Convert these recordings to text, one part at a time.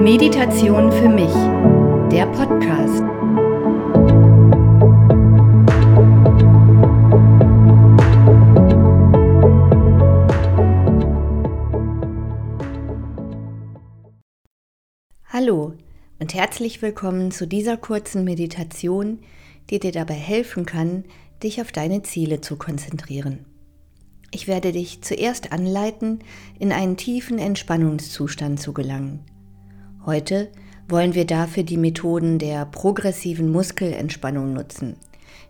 Meditation für mich, der Podcast. Hallo und herzlich willkommen zu dieser kurzen Meditation, die dir dabei helfen kann, dich auf deine Ziele zu konzentrieren. Ich werde dich zuerst anleiten, in einen tiefen Entspannungszustand zu gelangen. Heute wollen wir dafür die Methoden der progressiven Muskelentspannung nutzen.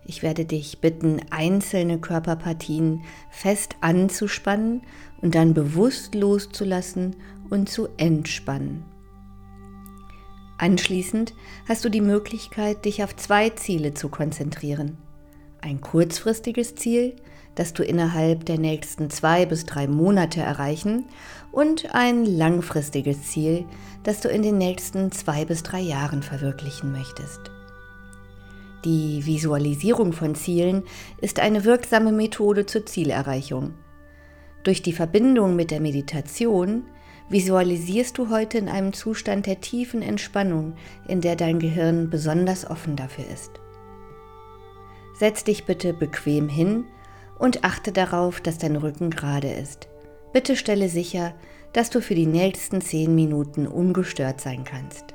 Ich werde dich bitten, einzelne Körperpartien fest anzuspannen und dann bewusst loszulassen und zu entspannen. Anschließend hast du die Möglichkeit, dich auf zwei Ziele zu konzentrieren. Ein kurzfristiges Ziel, das du innerhalb der nächsten zwei bis drei Monate erreichen und ein langfristiges Ziel, das du in den nächsten zwei bis drei Jahren verwirklichen möchtest. Die Visualisierung von Zielen ist eine wirksame Methode zur Zielerreichung. Durch die Verbindung mit der Meditation visualisierst du heute in einem Zustand der tiefen Entspannung, in der dein Gehirn besonders offen dafür ist. Setz dich bitte bequem hin und achte darauf, dass dein Rücken gerade ist. Bitte stelle sicher, dass du für die nächsten 10 Minuten ungestört sein kannst.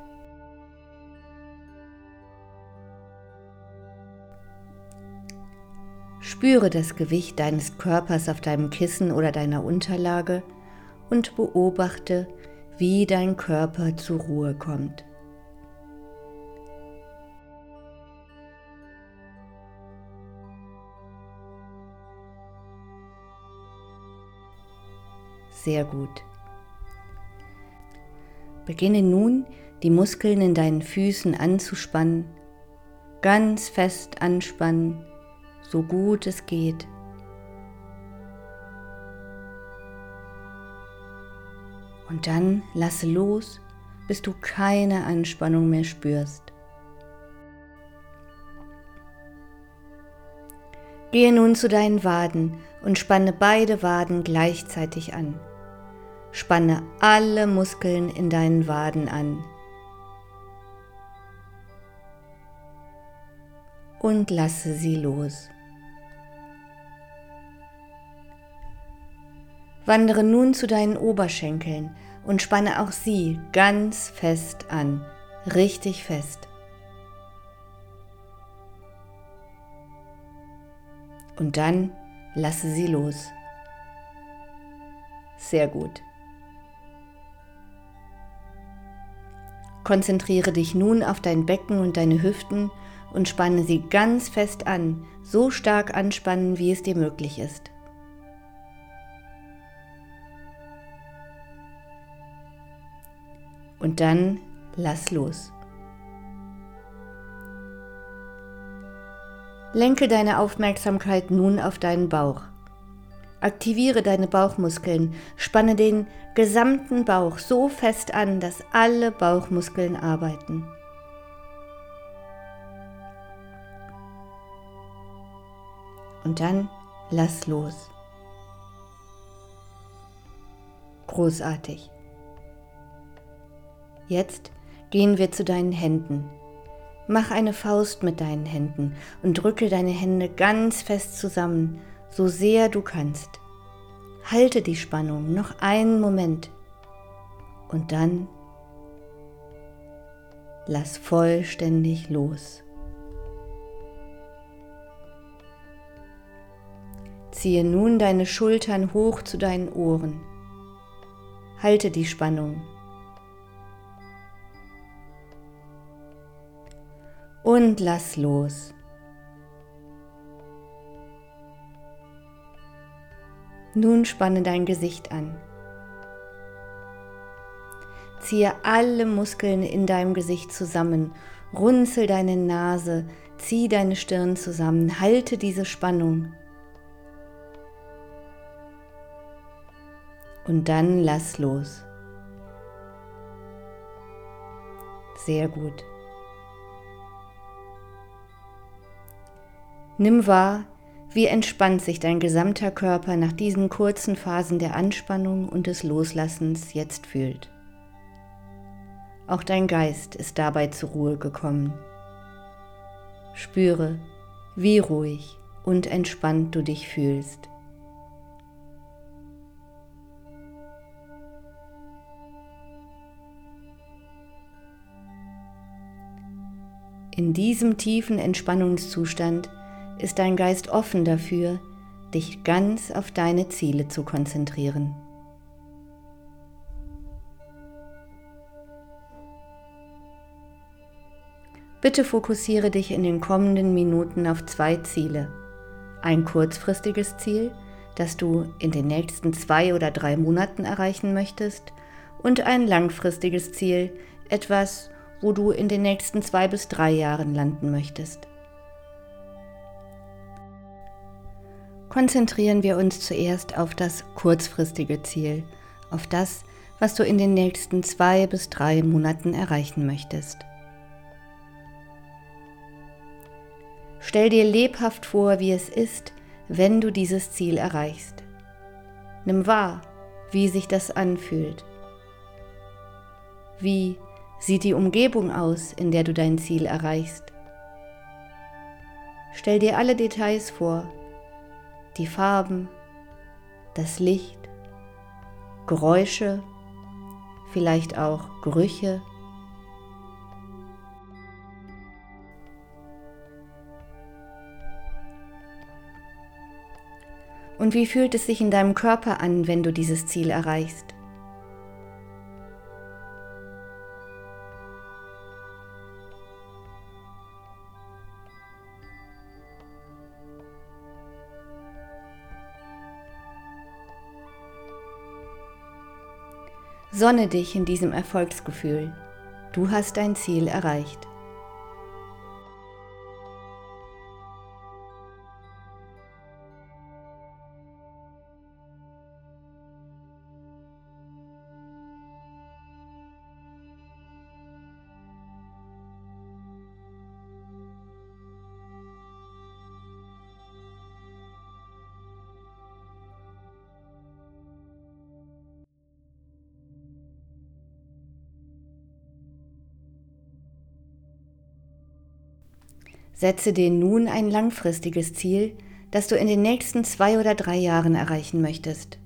Spüre das Gewicht deines Körpers auf deinem Kissen oder deiner Unterlage und beobachte, wie dein Körper zur Ruhe kommt. Sehr gut. Beginne nun, die Muskeln in deinen Füßen anzuspannen, ganz fest anspannen, so gut es geht. Und dann lasse los, bis du keine Anspannung mehr spürst. Gehe nun zu deinen Waden und spanne beide Waden gleichzeitig an. Spanne alle Muskeln in deinen Waden an. Und lasse sie los. Wandere nun zu deinen Oberschenkeln und spanne auch sie ganz fest an, richtig fest. Und dann lasse sie los. Sehr gut. Konzentriere dich nun auf dein Becken und deine Hüften und spanne sie ganz fest an, so stark anspannen, wie es dir möglich ist. Und dann lass los. Lenke deine Aufmerksamkeit nun auf deinen Bauch. Aktiviere deine Bauchmuskeln, spanne den gesamten Bauch so fest an, dass alle Bauchmuskeln arbeiten. Und dann lass los. Großartig. Jetzt gehen wir zu deinen Händen. Mach eine Faust mit deinen Händen und drücke deine Hände ganz fest zusammen, so sehr du kannst. Halte die Spannung noch einen Moment und dann lass vollständig los. Ziehe nun deine Schultern hoch zu deinen Ohren. Halte die Spannung und lass los. Nun spanne dein Gesicht an. Ziehe alle Muskeln in deinem Gesicht zusammen, runzel deine Nase, zieh deine Stirn zusammen, halte diese Spannung. Und dann lass los. Sehr gut. Nimm wahr, wie entspannt sich dein gesamter Körper nach diesen kurzen Phasen der Anspannung und des Loslassens jetzt fühlt. Auch dein Geist ist dabei zur Ruhe gekommen. Spüre, wie ruhig und entspannt du dich fühlst. In diesem tiefen Entspannungszustand ist dein Geist offen dafür, dich ganz auf deine Ziele zu konzentrieren. Bitte fokussiere dich in den kommenden Minuten auf zwei Ziele. Ein kurzfristiges Ziel, das du in den nächsten zwei oder drei Monaten erreichen möchtest, und ein langfristiges Ziel, etwas, wo du in den nächsten zwei bis drei Jahren landen möchtest. Konzentrieren wir uns zuerst auf das kurzfristige Ziel, auf das, was du in den nächsten zwei bis drei Monaten erreichen möchtest. Stell dir lebhaft vor, wie es ist, wenn du dieses Ziel erreichst. Nimm wahr, wie sich das anfühlt. Wie sieht die Umgebung aus, in der du dein Ziel erreichst? Stell dir alle Details vor, die Farben, das Licht, Geräusche, vielleicht auch Gerüche. Und wie fühlt es sich in deinem Körper an, wenn du dieses Ziel erreichst? Sonne dich in diesem Erfolgsgefühl. Du hast dein Ziel erreicht. Setze dir nun ein langfristiges Ziel, das du in den nächsten zwei oder drei Jahren erreichen möchtest.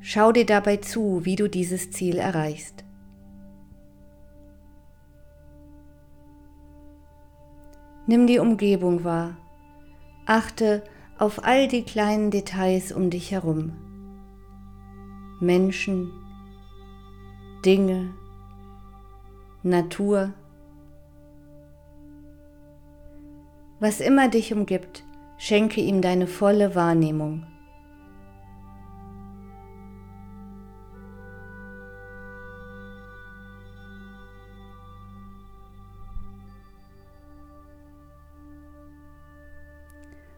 Schau dir dabei zu, wie du dieses Ziel erreichst. Nimm die Umgebung wahr. Achte auf all die kleinen Details um dich herum. Menschen, Dinge, Natur. Was immer dich umgibt, schenke ihm deine volle Wahrnehmung.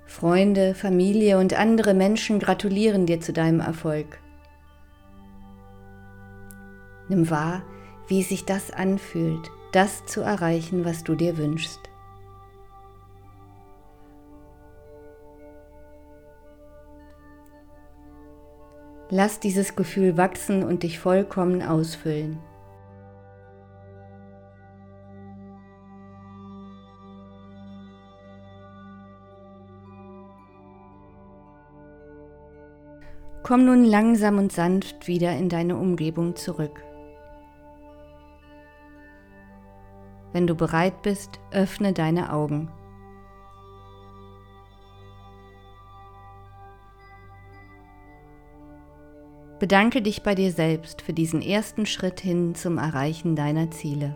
Freunde, Familie und andere Menschen gratulieren dir zu deinem Erfolg. Nimm wahr, wie sich das anfühlt, das zu erreichen, was du dir wünschst. Lass dieses Gefühl wachsen und dich vollkommen ausfüllen. Komm nun langsam und sanft wieder in deine Umgebung zurück. Wenn du bereit bist, öffne deine Augen. Bedanke dich bei dir selbst für diesen ersten Schritt hin zum Erreichen deiner Ziele.